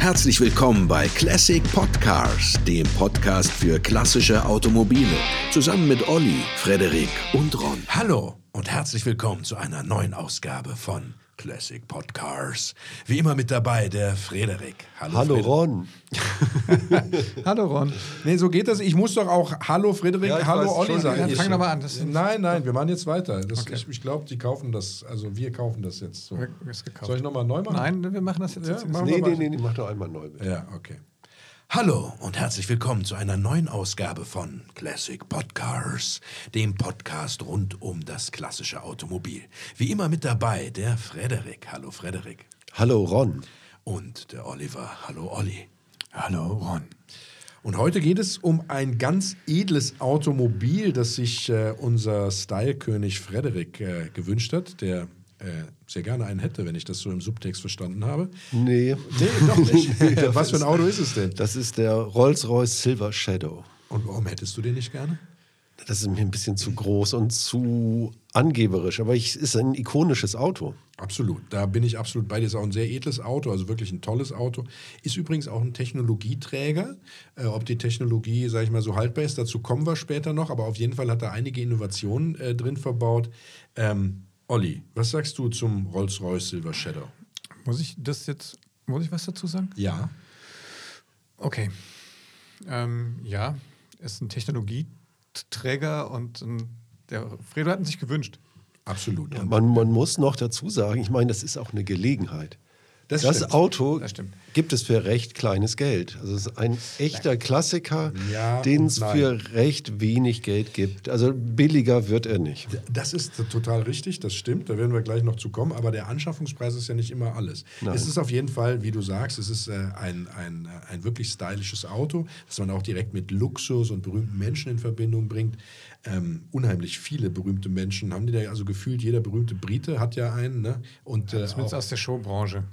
Herzlich willkommen bei Classic Podcars, dem Podcast für klassische Automobile. Zusammen mit Olli, Frederik und Ron. Hallo und herzlich willkommen zu einer neuen Ausgabe von Classic Podcars. Wie immer mit dabei der Frederik. Hallo, Hallo Frederik. Ron. Hallo Ron. Nee, so geht das. Ich muss doch auch Hallo Frederik, ja, Hallo Olli sagen. Ja, fang doch mal an. nein, nein, wir machen jetzt weiter. Das, okay. Ich, ich glaube, die kaufen das, also wir kaufen das jetzt so. Soll ich nochmal neu machen? Nein, wir machen das jetzt. Ja, jetzt nee, nee, nee, nee, mach doch einmal neu. Bitte. Ja, okay. Hallo und herzlich willkommen zu einer neuen Ausgabe von Classic Podcars, dem Podcast rund um das klassische Automobil. Wie immer mit dabei der Frederik. Hallo Frederik. Hallo Ron. Und der Oliver. Hallo Olli. Hallo Ron. Und heute geht es um ein ganz edles Automobil, das sich äh, unser Stylekönig Frederik äh, gewünscht hat, der sehr gerne einen hätte, wenn ich das so im Subtext verstanden habe. Nee. Nee, doch nicht. Was für ein Auto ist es denn? Das ist der Rolls-Royce Silver Shadow. Und warum hättest du den nicht gerne? Das ist mir ein bisschen zu groß und zu angeberisch, aber es ist ein ikonisches Auto. Absolut, da bin ich absolut bei dir. Ist auch ein sehr edles Auto, also wirklich ein tolles Auto. Ist übrigens auch ein Technologieträger. Äh, ob die Technologie, sage ich mal, so haltbar ist, dazu kommen wir später noch. Aber auf jeden Fall hat er einige Innovationen äh, drin verbaut. Ähm, Olli, was sagst du zum Rolls-Royce Silver Shadow? Muss ich das jetzt, muss ich was dazu sagen? Ja. Okay. Ähm, ja, ist ein Technologieträger und ein, der Fredo hat sich gewünscht. Absolut. Ja, man, man muss noch dazu sagen, ich meine, das ist auch eine Gelegenheit. Das, das Auto das gibt es für recht kleines Geld. Also es ist ein echter Klassiker, ja den es für recht wenig Geld gibt. Also billiger wird er nicht. Das ist total richtig, das stimmt. Da werden wir gleich noch zu kommen. Aber der Anschaffungspreis ist ja nicht immer alles. Nein. Es ist auf jeden Fall, wie du sagst, es ist äh, ein, ein, äh, ein wirklich stylisches Auto, das man auch direkt mit Luxus und berühmten Menschen in Verbindung bringt. Ähm, unheimlich viele berühmte Menschen haben die da, also gefühlt jeder berühmte Brite hat ja einen. Ne? Und, äh, Zumindest aus der Showbranche.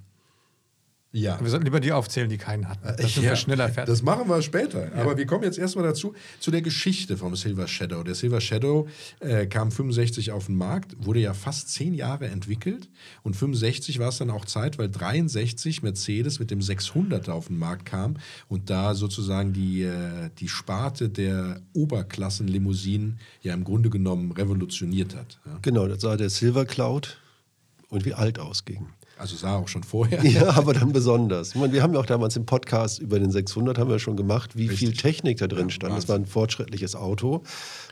Ja. Wir sollten lieber die aufzählen, die keinen hatten. Das ja, schneller fertig. Das machen wir später. Ja. Aber wir kommen jetzt erstmal dazu, zu der Geschichte vom Silver Shadow. Der Silver Shadow äh, kam 65 auf den Markt, wurde ja fast zehn Jahre entwickelt. Und 65 war es dann auch Zeit, weil 63 Mercedes mit dem 600er auf den Markt kam und da sozusagen die, äh, die Sparte der Oberklassenlimousinen ja im Grunde genommen revolutioniert hat. Ja. Genau, das sah der Silver Cloud und wie alt ausging. Also sah auch schon vorher. Ja, aber dann besonders. Ich meine, wir haben ja auch damals im Podcast über den 600 haben wir schon gemacht, wie Richtig. viel Technik da drin stand. das war ein fortschrittliches Auto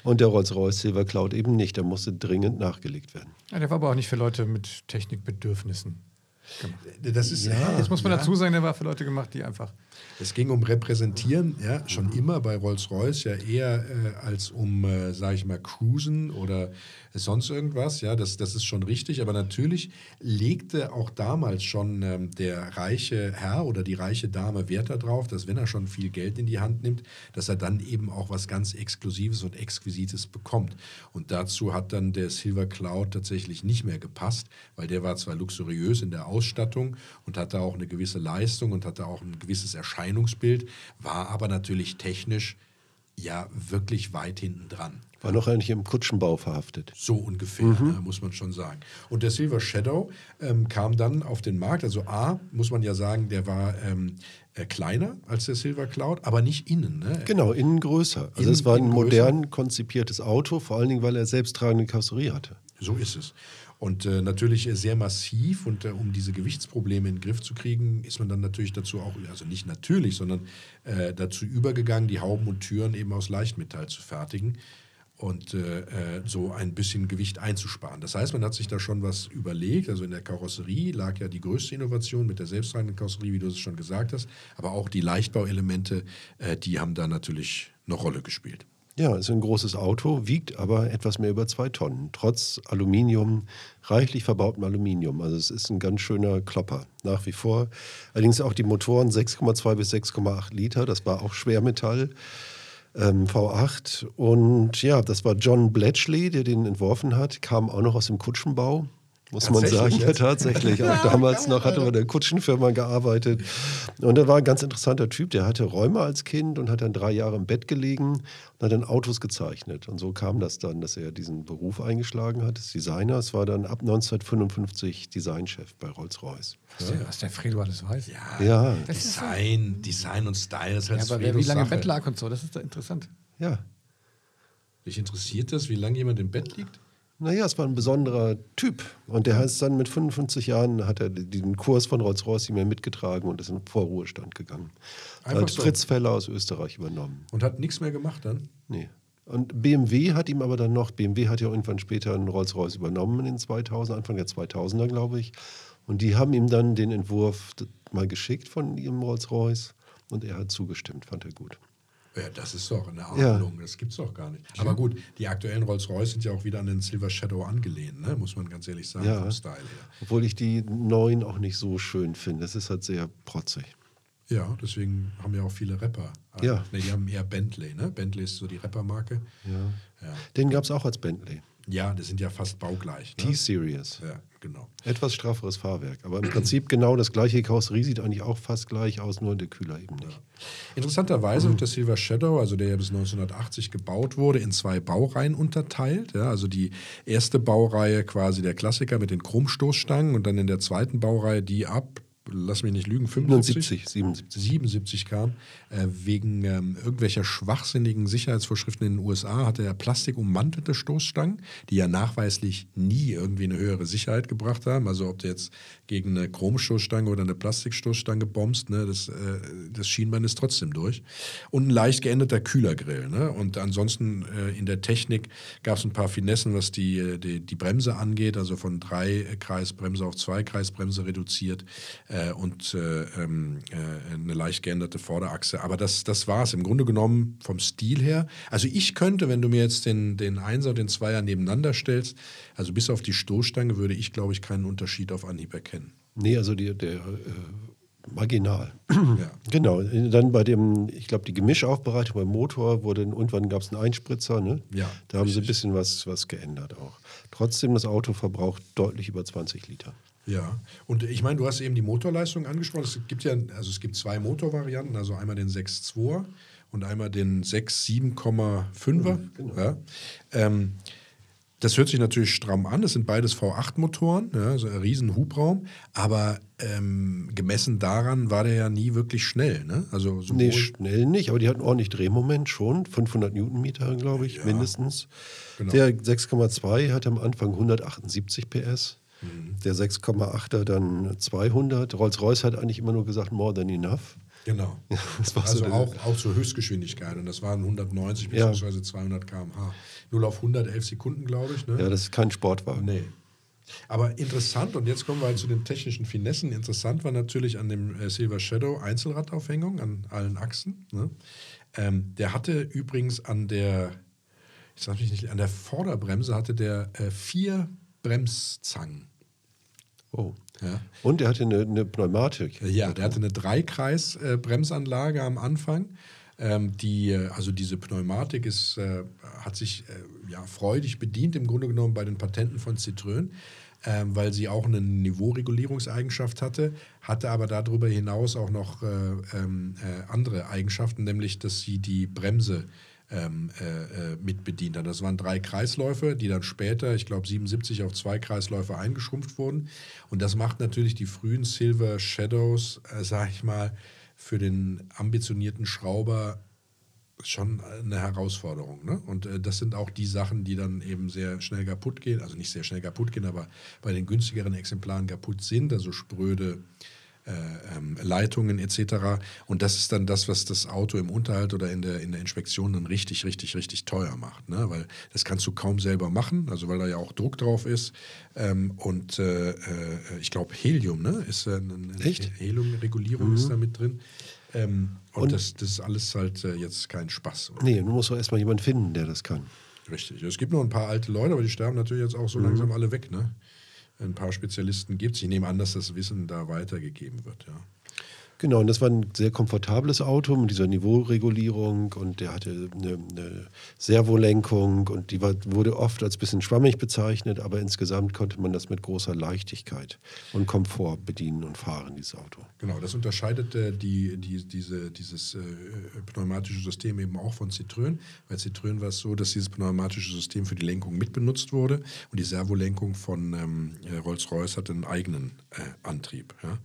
und der Rolls-Royce Silver Cloud eben nicht. Der musste dringend nachgelegt werden. Ja, der war aber auch nicht für Leute mit Technikbedürfnissen gemacht. Das ist, ja, das muss man ja. dazu sagen, der war für Leute gemacht, die einfach es ging um Repräsentieren, ja, schon immer bei Rolls-Royce, ja eher äh, als um, äh, sage ich mal, Cruisen oder sonst irgendwas. Ja, das, das ist schon richtig. Aber natürlich legte auch damals schon ähm, der reiche Herr oder die reiche Dame Wert darauf, dass wenn er schon viel Geld in die Hand nimmt, dass er dann eben auch was ganz Exklusives und Exquisites bekommt. Und dazu hat dann der Silver Cloud tatsächlich nicht mehr gepasst, weil der war zwar luxuriös in der Ausstattung und hatte auch eine gewisse Leistung und hatte auch ein gewisses Erscheinungsbild, war aber natürlich technisch ja wirklich weit hinten dran. War noch eigentlich im Kutschenbau verhaftet. So ungefähr, mhm. ne, muss man schon sagen. Und der Silver Shadow ähm, kam dann auf den Markt. Also A, muss man ja sagen, der war ähm, äh, kleiner als der Silver Cloud, aber nicht innen. Ne? Genau, innen größer. Also innen, es war ein modern konzipiertes Auto, vor allen Dingen, weil er selbsttragende Karosserie hatte. So ist es. Und äh, natürlich sehr massiv und äh, um diese Gewichtsprobleme in den Griff zu kriegen, ist man dann natürlich dazu auch, also nicht natürlich, sondern äh, dazu übergegangen, die Hauben und Türen eben aus Leichtmetall zu fertigen und äh, äh, so ein bisschen Gewicht einzusparen. Das heißt, man hat sich da schon was überlegt. Also in der Karosserie lag ja die größte Innovation mit der selbsttragenden Karosserie, wie du es schon gesagt hast. Aber auch die Leichtbauelemente, äh, die haben da natürlich eine Rolle gespielt. Ja, ist ein großes Auto, wiegt aber etwas mehr über zwei Tonnen, trotz Aluminium, reichlich verbautem Aluminium. Also es ist ein ganz schöner Klopper, nach wie vor. Allerdings auch die Motoren 6,2 bis 6,8 Liter, das war auch Schwermetall. Ähm, V8 und ja, das war John Bletchley, der den entworfen hat, kam auch noch aus dem Kutschenbau muss man sagen. Ja, tatsächlich. Auch damals noch hatte man in der Kutschenfirma gearbeitet. Und er war ein ganz interessanter Typ. Der hatte Rheuma als Kind und hat dann drei Jahre im Bett gelegen und hat dann Autos gezeichnet. Und so kam das dann, dass er diesen Beruf eingeschlagen hat, des Designers. War dann ab 1955 Designchef bei Rolls-Royce. Was, der, was der Fredo alles weiß. Ja, Ja, Design, Design und Style, das ist halt Ja, aber wer wie lange im. Bett lag und so, das ist doch interessant. ja. Dich interessiert das, wie lange jemand im Bett liegt? Naja, es war ein besonderer Typ. Und der heißt dann mit 55 Jahren hat er den Kurs von Rolls-Royce mehr mitgetragen und ist in Vorruhestand gegangen. Einfach hat so. Fritz Feller aus Österreich übernommen. Und hat nichts mehr gemacht dann? Nee. Und BMW hat ihm aber dann noch, BMW hat ja irgendwann später einen Rolls-Royce übernommen in den 2000, Anfang der 2000er, glaube ich. Und die haben ihm dann den Entwurf mal geschickt von ihrem Rolls-Royce und er hat zugestimmt, fand er gut. Ja, das ist doch eine Ja. Ahnung, das gibt's doch gar nicht. Aber gut, die aktuellen Rolls-Royce sind ja auch wieder an den Silver Shadow angelehnt, ne? muss man ganz ehrlich sagen, Ja. vom Style her. Obwohl ich die neuen auch nicht so schön finde. Es ist halt sehr protzig. Ja, deswegen haben ja auch viele Rapper. äh, Ja. Ne, die haben eher Bentley, ne? Bentley ist so die Rappermarke. Ja. Ja. Den gab es auch als Bentley. ja, das sind ja fast baugleich. Ne? T-Series. Ja, genau. Etwas strafferes Fahrwerk. Aber im Prinzip genau das gleiche. Karosserie sieht eigentlich auch fast gleich aus, nur der Kühler eben nicht. Interessanterweise wird der Silver Shadow, also der ja bis 1980 gebaut wurde, in zwei Baureihen unterteilt. Ja, also die erste Baureihe quasi der Klassiker mit den Chromstoßstangen und dann in der zweiten Baureihe die ab, lass mich nicht lügen, 75? 79, 77. 77 kam, äh, wegen ähm, irgendwelcher schwachsinnigen Sicherheitsvorschriften in den USA hatte er plastikummantelte Stoßstangen, die ja nachweislich nie irgendwie eine höhere Sicherheit gebracht haben. Also ob du jetzt gegen eine Chromstoßstange oder eine Plastikstoßstange bombst, ne, das, äh, das Schienbein ist trotzdem durch. Und ein leicht geänderter Kühlergrill. Ne? Und ansonsten äh, in der Technik gab es ein paar Finessen, was die, äh, die, die Bremse angeht, also von drei Kreisbremse auf zwei Kreisbremse reduziert äh, und äh, ähm, äh, eine leicht geänderte Vorderachse. Aber das, das war es im Grunde genommen vom Stil her. Also ich könnte, wenn du mir jetzt den, den Einser und den Zweier nebeneinander stellst, also bis auf die Stoßstange würde ich, glaube ich, keinen Unterschied auf Anhieb erkennen. Nee, also die, der äh, Marginal. Ja. Genau. Dann bei dem, ich glaube, die Gemischaufbereitung beim Motor wurde, irgendwann gab es einen Einspritzer. Ne? Ja, Da haben sie ein richtig. bisschen was, was geändert auch. Trotzdem, das Auto verbraucht deutlich über 20 Liter. Ja, und ich meine, du hast eben die Motorleistung angesprochen. Es gibt ja, also es gibt zwei Motorvarianten, also einmal den 6.2er und einmal den 6.7,5er. Ja. Ähm, das hört sich natürlich stramm an. Das sind beides V8-Motoren, ja, also ein riesen Hubraum. Aber ähm, gemessen daran war der ja nie wirklich schnell. Ne? Also Nee, schnell nicht, aber die hatten ordentlich Drehmoment schon. 500 Newtonmeter, glaube ich, mindestens. genau. Der 6,2 hatte am Anfang 178 PS. Mhm. Der 6,8er dann 200. Rolls-Royce hat eigentlich immer nur gesagt, more than enough. Genau. War Also so auch, auch zur Höchstgeschwindigkeit. Und das waren 190 Ja. bzw. 200 km/h. 0 auf 111 Sekunden, glaube ich. Ne? Ja, das ist kein Sportwagen. Nee. Aber interessant, und jetzt kommen wir halt zu den technischen Finessen. Interessant war natürlich an dem äh, Silver Shadow Einzelradaufhängung an allen Achsen. Ne? Ähm, der hatte übrigens an der, ich sag mich nicht, an der Vorderbremse hatte der äh, vier Bremszangen. Oh. Ja. Und er hatte eine, eine Pneumatik. Ja, der hatte eine Dreikreis-Bremsanlage am Anfang. Ähm, die, äh, also diese Pneumatik ist, äh, hat sich äh, ja, freudig bedient, im Grunde genommen bei den Patenten von Citroën, ähm, weil sie auch eine Niveauregulierungseigenschaft hatte, hatte aber darüber hinaus auch noch äh, ähm, äh, andere Eigenschaften, nämlich dass sie die Bremse ähm, äh, äh, mit bedient hat. Das waren drei Kreisläufe, die dann später, ich glaube 77 auf zwei Kreisläufe eingeschrumpft wurden. Und das macht natürlich die frühen Silver Shadows, äh, sag ich mal, für den ambitionierten Schrauber schon eine Herausforderung. Ne? Und äh, das sind auch die Sachen, die dann eben sehr schnell kaputt gehen. Also nicht sehr schnell kaputt gehen, aber bei den günstigeren Exemplaren kaputt sind, also spröde ähm, Leitungen etc. Und das ist dann das, was das Auto im Unterhalt oder in der, in der Inspektion dann richtig, richtig, richtig teuer macht. Ne? Weil das kannst du kaum selber machen, also weil da ja auch Druck drauf ist. Ähm, und äh, äh, ich glaube, Helium ne? ist äh, eine? Heliumregulierung ist da mit drin. Ähm, und Und- das, das ist alles halt äh, jetzt kein Spaß. Nee, du musst doch erstmal jemanden finden, der das kann. Richtig. Es gibt noch ein paar alte Leute, aber die sterben natürlich jetzt auch so langsam alle weg. Ne? Ein paar Spezialisten gibt. Ich nehme an, dass das Wissen da weitergegeben wird. Ja. Genau, und das war ein sehr komfortables Auto mit dieser Niveauregulierung und der hatte eine, eine Servolenkung und die war, wurde oft als bisschen schwammig bezeichnet, aber insgesamt konnte man das mit großer Leichtigkeit und Komfort bedienen und fahren, dieses Auto. Genau, das unterscheidet äh, die, die, diese, dieses äh, pneumatische System eben auch von Citroën. Bei Citroën war es so, dass dieses pneumatische System für die Lenkung mitbenutzt wurde und die Servolenkung von ähm, Rolls-Royce hatte einen eigenen äh, Antrieb. Ja.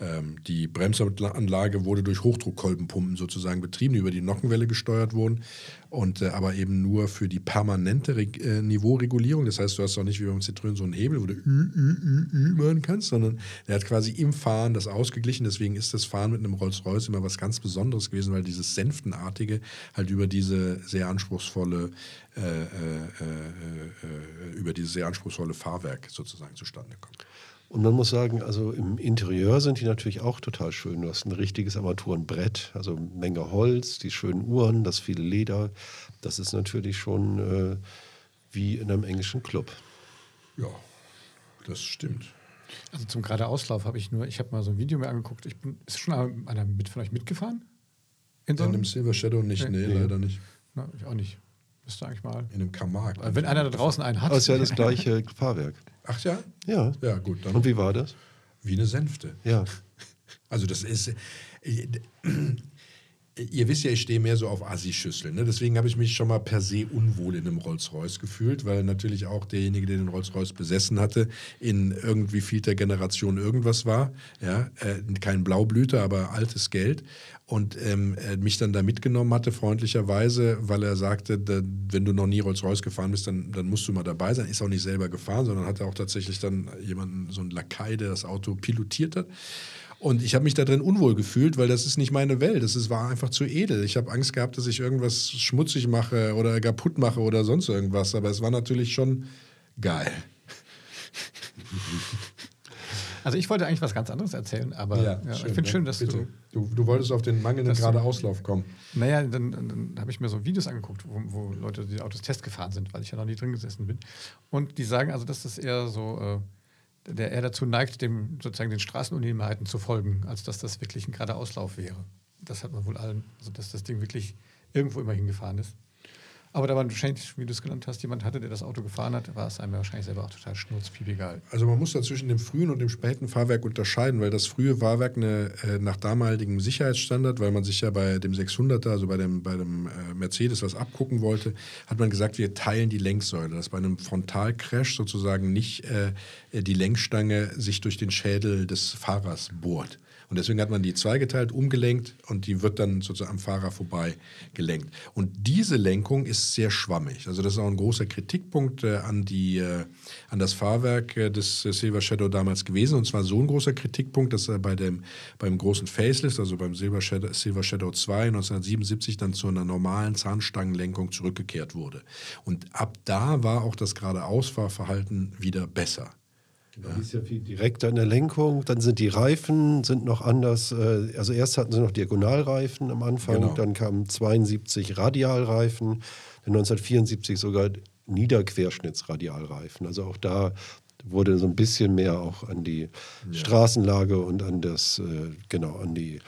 Ähm, die Bremsanlage wurde durch Hochdruckkolbenpumpen sozusagen betrieben, die über die Nockenwelle gesteuert wurden, und, äh, aber eben nur für die permanente Re äh, Niveauregulierung. Das heißt, du hast auch nicht wie beim Citroën so einen Hebel, wo du ü, ü, ü, ü machen kannst, sondern der hat quasi im Fahren das ausgeglichen. Deswegen ist das Fahren mit einem Rolls-Royce immer was ganz Besonderes gewesen, weil dieses Sänftenartige halt über diese sehr anspruchsvolle äh, äh, äh, über dieses sehr anspruchsvolle Fahrwerk sozusagen zustande kommt. Und man muss sagen, also im Interieur sind die natürlich auch total schön. Du hast ein richtiges Armaturenbrett, also Menge Holz, die schönen Uhren, das viele Leder. Das ist natürlich schon äh, wie in einem englischen Club. Ja, das stimmt. Also zum Geradeauslauf habe ich nur, ich habe mal so ein Video mir angeguckt. Ich bin, ist schon einer mit von euch mitgefahren? In so einem Silver Shadow nicht, nee, nee, leider nicht. Na, ich auch nicht. Müsste eigentlich mal. In einem Kamag. Wenn einer da draußen einen hat. Es ist ja das gleiche Fahrwerk. Ach ja? Ja. Ja, gut. Dann Und wie war das? Wie eine Sänfte. Ja. Also das ist. Äh, ihr wisst ja, ich stehe mehr so auf Assi-Schüsseln. Ne? Deswegen habe ich mich schon mal per se unwohl in einem Rolls-Royce gefühlt, weil natürlich auch derjenige, der den Rolls-Royce besessen hatte, in irgendwie vielter Generation irgendwas war. Ja? Äh, kein Blaublüter, aber altes Geld. Und ähm, mich dann da mitgenommen hatte, freundlicherweise, weil er sagte, da, wenn du noch nie Rolls-Royce gefahren bist, dann, dann musst du mal dabei sein. Ist auch nicht selber gefahren, sondern hatte auch tatsächlich dann jemanden, so einen Lakai, der das Auto pilotiert hat. Und ich habe mich da drin unwohl gefühlt, weil das ist nicht meine Welt. Das ist, war einfach zu edel. Ich habe Angst gehabt, dass ich irgendwas schmutzig mache oder kaputt mache oder sonst irgendwas. Aber es war natürlich schon geil. Also ich wollte eigentlich was ganz anderes erzählen, aber Ja, ja, schön, ich finde ja, schön, dass bitte. du. Du, du wolltest auf den mangelnden Dass du- Geradeauslauf kommen. Naja, dann, dann, dann habe ich mir so Videos angeguckt, wo, wo Leute die Autos Test gefahren sind, weil ich ja noch nie drin gesessen bin. Und die sagen also, dass das eher so, äh, der eher dazu neigt, dem sozusagen den Straßenunebenheiten zu folgen, als dass das wirklich ein gerader Auslauf wäre. Das hat man wohl allen, also dass das Ding wirklich irgendwo immer hingefahren ist. Aber da man wahrscheinlich, wie du es genannt hast, jemand hatte, der das Auto gefahren hat, war es einem wahrscheinlich selber auch total schnurzpiep egal. Also man muss da zwischen dem frühen und dem späten Fahrwerk unterscheiden, weil das frühe Fahrwerk eine, äh, nach damaligem Sicherheitsstandard, weil man sich ja bei dem 600er, also bei dem, bei dem äh, Mercedes was abgucken wollte, hat man gesagt, wir teilen die Lenksäule, dass bei einem Frontalcrash sozusagen nicht äh, die Lenkstange sich durch den Schädel des Fahrers bohrt. Und deswegen hat man die zweigeteilt, umgelenkt und die wird dann sozusagen am Fahrer vorbei gelenkt. Und diese Lenkung ist sehr schwammig. Also das ist auch ein großer Kritikpunkt äh, an, die, äh, an das Fahrwerk äh, des äh, Silver Shadow damals gewesen. Und zwar so ein großer Kritikpunkt, dass er bei dem, beim großen Facelift, also beim Silver Shadow, Silver Shadow 2 1977 dann zu einer normalen Zahnstangenlenkung zurückgekehrt wurde. Und ab da war auch das Geradeausfahrverhalten wieder besser. Da ist ja viel direkter in der Lenkung. Dann sind die Reifen sind noch anders. äh, Also erst hatten sie noch Diagonalreifen am Anfang, Genau. dann kamen 72 Radialreifen, dann 1974 sogar Niederquerschnittsradialreifen. Also auch da wurde so ein bisschen mehr auch an die Straßenlage und an das äh, genau an die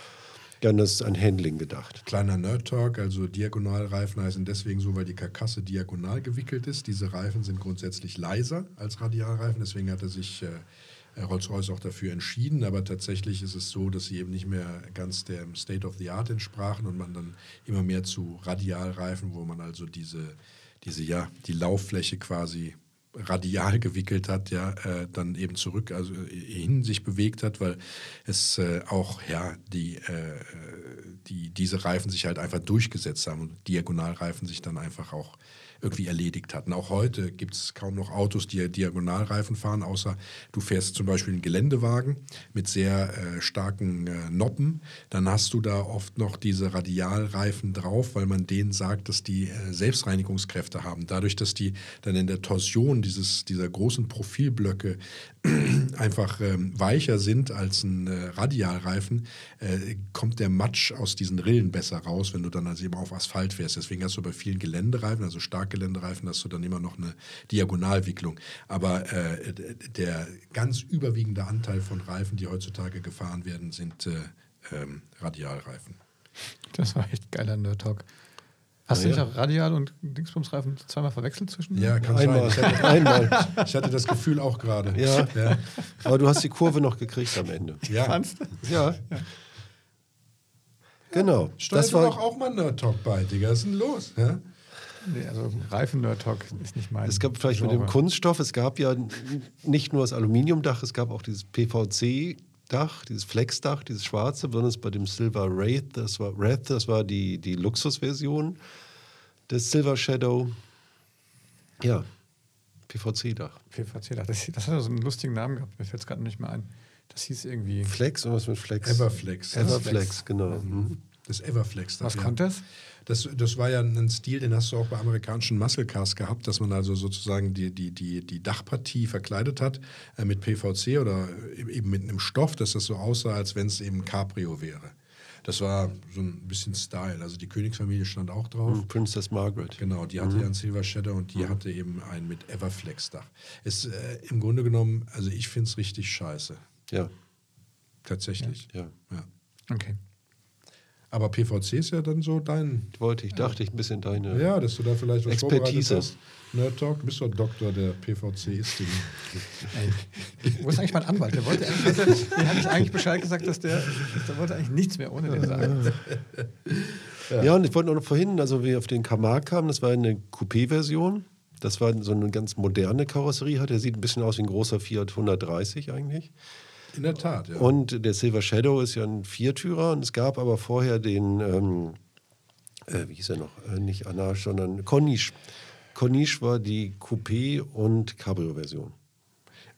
das an Handling gedacht. Kleiner Nerd-Talk, also Diagonalreifen heißen deswegen so, weil die Karkasse diagonal gewickelt ist. Diese Reifen sind grundsätzlich leiser als Radialreifen, deswegen hatte sich äh, Rolls-Royce auch dafür entschieden. Aber tatsächlich ist es so, dass sie eben nicht mehr ganz dem State of the Art entsprachen und man dann immer mehr zu Radialreifen, wo man also diese, diese ja, die Lauffläche quasi radial gewickelt hat, ja, äh, dann eben zurück, also äh, hin sich bewegt hat, weil es äh, auch, ja, die, äh, die, diese Reifen sich halt einfach durchgesetzt haben und Diagonalreifen sich dann einfach auch irgendwie erledigt hatten. Auch heute gibt es kaum noch Autos, die Diagonalreifen fahren, außer du fährst zum Beispiel einen Geländewagen mit sehr äh, starken äh, Noppen. Dann hast du da oft noch diese Radialreifen drauf, weil man denen sagt, dass die äh, Selbstreinigungskräfte haben. Dadurch, dass die dann in der Torsion dieses, dieser großen Profilblöcke einfach ähm, weicher sind als ein äh, Radialreifen, äh, kommt der Matsch aus diesen Rillen besser raus, wenn du dann also eben auf Asphalt fährst. Deswegen hast du bei vielen Geländereifen, also Starkgeländereifen, hast du dann immer noch eine Diagonalwicklung. Aber äh, der ganz überwiegende Anteil von Reifen, die heutzutage gefahren werden, sind äh, ähm, Radialreifen. Das war echt geiler Nerd-Talk. Hast du Ja, nicht ja. auch Radial und Dingsbumsreifen zweimal verwechselt zwischen? Ja, kann Einmal, sein. Ich hatte, einmal. ich hatte das Gefühl auch gerade. Ja. ja. Aber du hast die Kurve noch gekriegt am Ende. ja. Fandst du? Ja. Genau. Steuert Das doch war, auch mal Nerd Talk bei, Digga. Was ist denn los? Ja? Nee, also Reifen-Nerd-Talk ist nicht mein. es gab vielleicht mit dem Genre. Kunststoff, es gab ja nicht nur das Aluminiumdach, es gab auch dieses PVC-Dach, dieses Flexdach, dieses schwarze, besonders bei dem Silver Wraith, das war, Wraith, das war die, die Luxusversion des Silver Shadow. Ja, PVC-Dach. PVC, das, das hat so einen lustigen Namen gehabt, mir fällt es gerade nicht mehr ein. Das hieß irgendwie. Flex, irgendwas mit Flex? Everflex. Everflex, genau. Mhm. Das Everflex. Was ja. konnte das? Das, das war ja ein Stil, den hast du auch bei amerikanischen Muscle Cars gehabt, dass man also sozusagen die, die, die, die Dachpartie verkleidet hat äh, mit PVC oder eben mit einem Stoff, dass das so aussah, als wenn es eben Cabrio wäre. Das war so ein bisschen Style. Also die Königsfamilie stand auch drauf. Mhm, Princess Margaret. Genau, die hatte ja einen Silver Shadow und die hatte eben einen mit Everflex-Dach. Ist äh, im Grunde genommen, also ich finde es richtig scheiße. Ja, Tatsächlich. ja. Ja. Okay. Aber PVC ist ja dann so dein. Wollte ich, dachte ich, ein bisschen deine. Ja, dass du da vielleicht was Expertise. hast. Nerd Talk, du bist doch Doktor der PVC-Istin. Ey, wo ist eigentlich mein Anwalt? Der wollte eigentlich, der hatte ich eigentlich Bescheid gesagt, dass der, der wollte eigentlich nichts mehr ohne den sagen. Ja. und ich wollte noch vorhin, also wir auf den Camargue kamen, das war eine Coupé-Version. Das war so eine ganz moderne Karosserie, hat. Der sieht ein bisschen aus wie ein großer Fiat 130 eigentlich. In der Tat, ja. Und der Silver Shadow ist ja ein Viertürer und es gab aber vorher den, ähm, äh, wie hieß er noch, äh, nicht Anache, sondern Corniche. Corniche war die Coupé- und Cabrio-Version.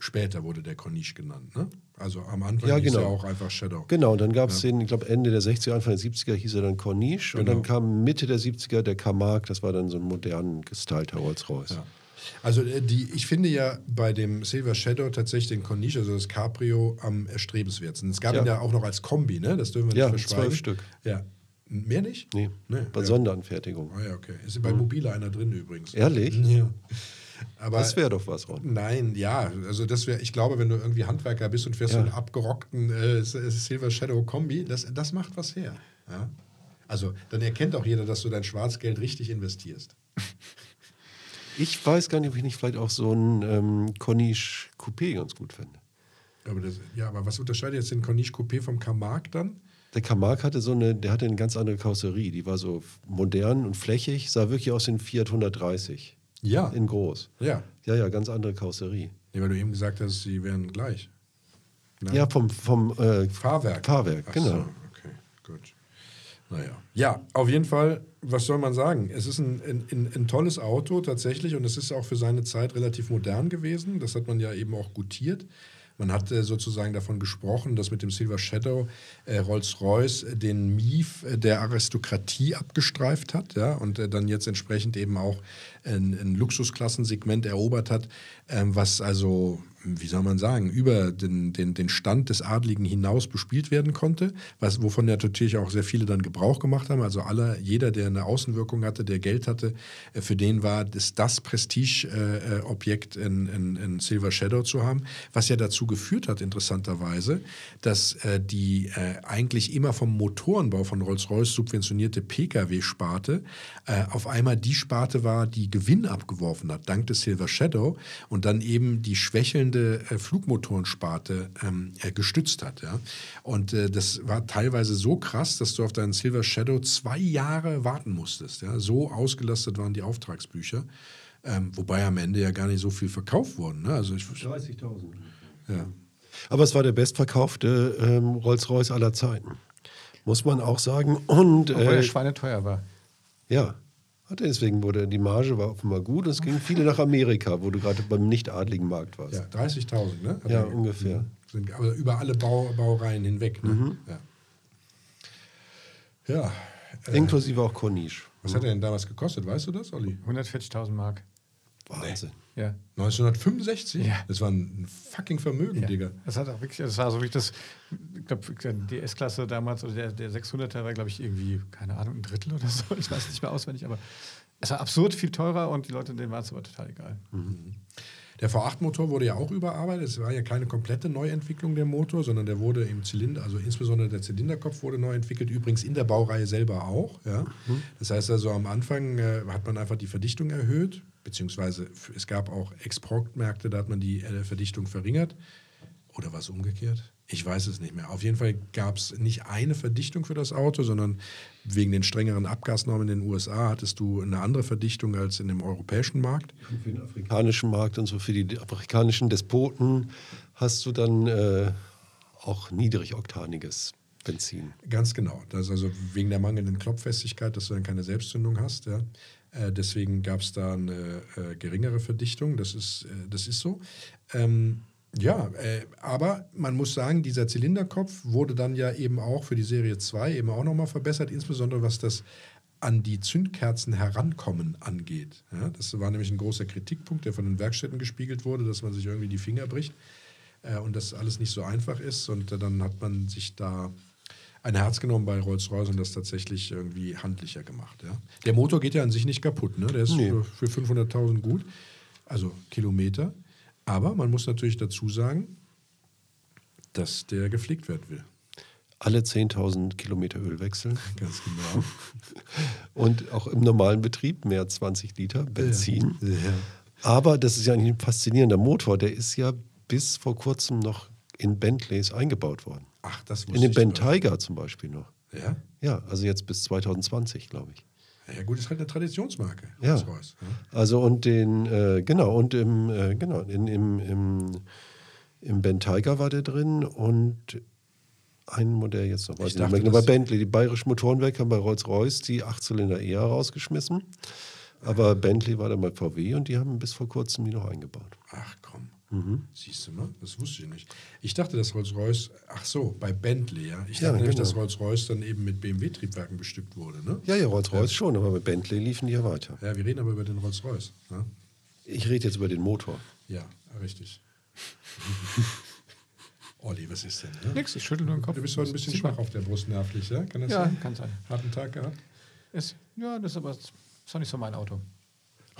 Später wurde der Corniche genannt, ne? Also am Anfang Ja, hieß genau. er auch einfach Shadow. Genau, und dann gab es den, ich glaube Ende der 60er, Anfang der 70er hieß er dann Corniche und Genau. dann kam Mitte der 70er der Camargue, das war dann so ein modern gestylter Rolls-Royce. Ja. Also äh, die, ich finde ja bei dem Silver Shadow tatsächlich den Corniche, also das Cabrio, am erstrebenswertesten. Es gab Ja. ihn ja auch noch als Kombi, ne? Das dürfen wir Ja, nicht verschweigen. zwölf Stück. Ja. Mehr nicht? Nee, Nee, bei ja. Sonderanfertigung. Ah ja, okay. Ist bei Mobile einer drin übrigens. Ehrlich? Ja. Aber Das wäre doch was, Ron. Nein, ja, also das wäre, ich glaube, wenn du irgendwie Handwerker bist und fährst so Ja. einen abgerockten äh, Silver Shadow Kombi, das, das macht was her. Ja? Also dann erkennt auch jeder, dass du dein Schwarzgeld richtig investierst. Ich weiß gar nicht, ob ich nicht vielleicht auch so ein ähm, Corniche Coupé ganz gut finde. Aber das, ja, aber was unterscheidet jetzt den Corniche Coupé vom Camargue dann? Der Camargue hatte so eine, der hatte eine ganz andere Karosserie. Die war so modern und flächig, sah wirklich aus wie ein Fiat 130. Ja. In groß. Ja. Ja, ja, ganz andere Karosserie. Nee, weil du eben gesagt hast, sie wären gleich. Nein? Ja, vom, vom äh, Fahrwerk. Fahrwerk, Ach genau. So, okay, gut. Naja. Ja, auf jeden Fall, was soll man sagen? Es ist ein, ein, ein, tolles Auto tatsächlich und es ist auch für seine Zeit relativ modern gewesen. Das hat man ja eben auch gutiert. Man hat äh, sozusagen davon gesprochen, dass mit dem Silver Shadow äh, Rolls-Royce äh, den Mief äh, der Aristokratie abgestreift hat ja, und äh, dann jetzt entsprechend eben auch ein, ein Luxusklassensegment erobert hat, ähm, was also, wie soll man sagen, über den, den, den Stand des Adligen hinaus bespielt werden konnte, was, wovon ja natürlich auch sehr viele dann Gebrauch gemacht haben. Also aller, jeder, der eine Außenwirkung hatte, der Geld hatte, äh, für den war das, das Prestige-Objekt, äh, ein, ein, ein Silver Shadow zu haben, was ja dazu geführt hat, interessanterweise, dass äh, die äh, eigentlich immer vom Motorenbau von Rolls-Royce subventionierte Pkw-Sparte äh, auf einmal die Sparte war, die Gewinn abgeworfen hat, dank des Silver Shadow und dann eben die schwächelnde äh, Flugmotorensparte ähm, äh, gestützt hat. Ja? Und äh, das war teilweise so krass, dass du auf deinen Silver Shadow zwei Jahre warten musstest. Ja? So ausgelastet waren die Auftragsbücher. Ähm, wobei am Ende ja gar nicht so viel verkauft wurden. Ne? Also ich, 30.000. ja. Aber es war der bestverkaufte ähm, Rolls-Royce aller Zeiten. Muss man auch sagen. Und Obwohl der äh, schweineteuer war. ja, hat er deswegen wurde die Marge war offenbar gut. Es gingen viele nach Amerika, wo du gerade beim nicht-adligen Markt warst. Ja, 30.000, ne? Hat Ja, er- ungefähr. Mhm. Sind, aber über alle Bau, Baureihen hinweg. Ne? Ja. ja. Äh, Inklusive auch Corniche. was hat er denn damals gekostet? Weißt du das, Olli? 140.000 Mark. Wahnsinn. Ja. 1965? Ja. Das war ein fucking Vermögen, Ja. Digga. Das hat auch wirklich, das war so wie das, ich glaube, die S-Klasse damals oder der, der 600er war, glaube ich, irgendwie, keine Ahnung, ein Drittel oder so. Ich weiß nicht mehr auswendig, aber es war absurd viel teurer und die Leute, denen war es aber total egal. Der V8-Motor wurde ja auch überarbeitet. Es war ja keine komplette Neuentwicklung der Motor, sondern der wurde im Zylinder, also insbesondere der Zylinderkopf wurde neu entwickelt, übrigens in der Baureihe selber auch. Ja. Mhm. Das heißt also, am Anfang äh, hat man einfach die Verdichtung erhöht, beziehungsweise es gab auch Exportmärkte, da hat man die äh, Verdichtung verringert. Oder war es umgekehrt? Ich weiß es nicht mehr. Auf jeden Fall gab es nicht eine Verdichtung für das Auto, sondern wegen den strengeren Abgasnormen in den USA hattest du eine andere Verdichtung als in dem europäischen Markt. Für den afrikanischen Markt und so für die afrikanischen Despoten hast du dann äh, auch niedrigoktaniges Benzin. Ganz genau. Das ist also wegen der mangelnden Klopffestigkeit, dass du dann keine Selbstzündung hast. Ja. Äh, deswegen gab es da eine äh, geringere Verdichtung. Das ist, äh, das ist so. Ähm, ja, äh, aber man muss sagen, dieser Zylinderkopf wurde dann ja eben auch für die Serie 2 eben auch nochmal verbessert, insbesondere was das an die Zündkerzen herankommen angeht. Ja, das war nämlich ein großer Kritikpunkt, der von den Werkstätten gespiegelt wurde, dass man sich irgendwie die Finger bricht äh, und das alles nicht so einfach ist. Und äh, dann hat man sich da ein Herz genommen bei Rolls-Royce und das tatsächlich irgendwie handlicher gemacht. Ja. Der Motor geht ja an sich nicht kaputt, ne? der ist Nee. für, für 500.000 gut, also Kilometer. Aber man muss natürlich dazu sagen, dass der gepflegt werden will. Alle 10.000 Kilometer Öl wechseln Ganz genau. und auch im normalen Betrieb mehr als 20 Liter Benzin. Ja. Aber das ist ja eigentlich ein faszinierender Motor. Der ist ja bis vor kurzem noch in Bentleys eingebaut worden. Ach, das In den ich Ben. Tiger zum Beispiel noch. Ja? Ja, also jetzt bis 2020, glaube ich. ja, gut, ist halt eine Traditionsmarke. Ja. Rolls-Royce, ja. Also und den, äh, genau, und im, äh, genau, in, im, im, im Ben Tiger war der drin und ein Modell jetzt noch, weiß Ich ich nicht dachte, mehr. Bei das- Bentley, die Bayerischen Motorenwerke haben bei Rolls-Royce die Achtzylinder eher rausgeschmissen. Aber Bentley war dann bei VW und die haben bis vor kurzem die noch eingebaut. Ach komm. Mhm. Siehst du mal, das wusste ich nicht. Ich dachte, dass Rolls-Royce, ach so, bei Bentley, ja. Ich Ja, dachte nämlich, genau. dass Rolls-Royce dann eben mit BMW-Triebwerken bestückt wurde, ne? Ja, ja, Rolls-Royce schon, aber bei Bentley liefen die ja weiter. Ja, wir reden aber über den Rolls-Royce. Ne? Ich rede jetzt über den Motor. Ja, richtig. Olli, was ist denn? Ne? Nix, ich schüttel nur den Kopf. Du bist heute ein bisschen schwach auf der Brust nervlich, ja? Kann das Ja, sein? kann sein. Harten Tag gehabt? Ist, ja, das ist aber das ist doch nicht so mein Auto.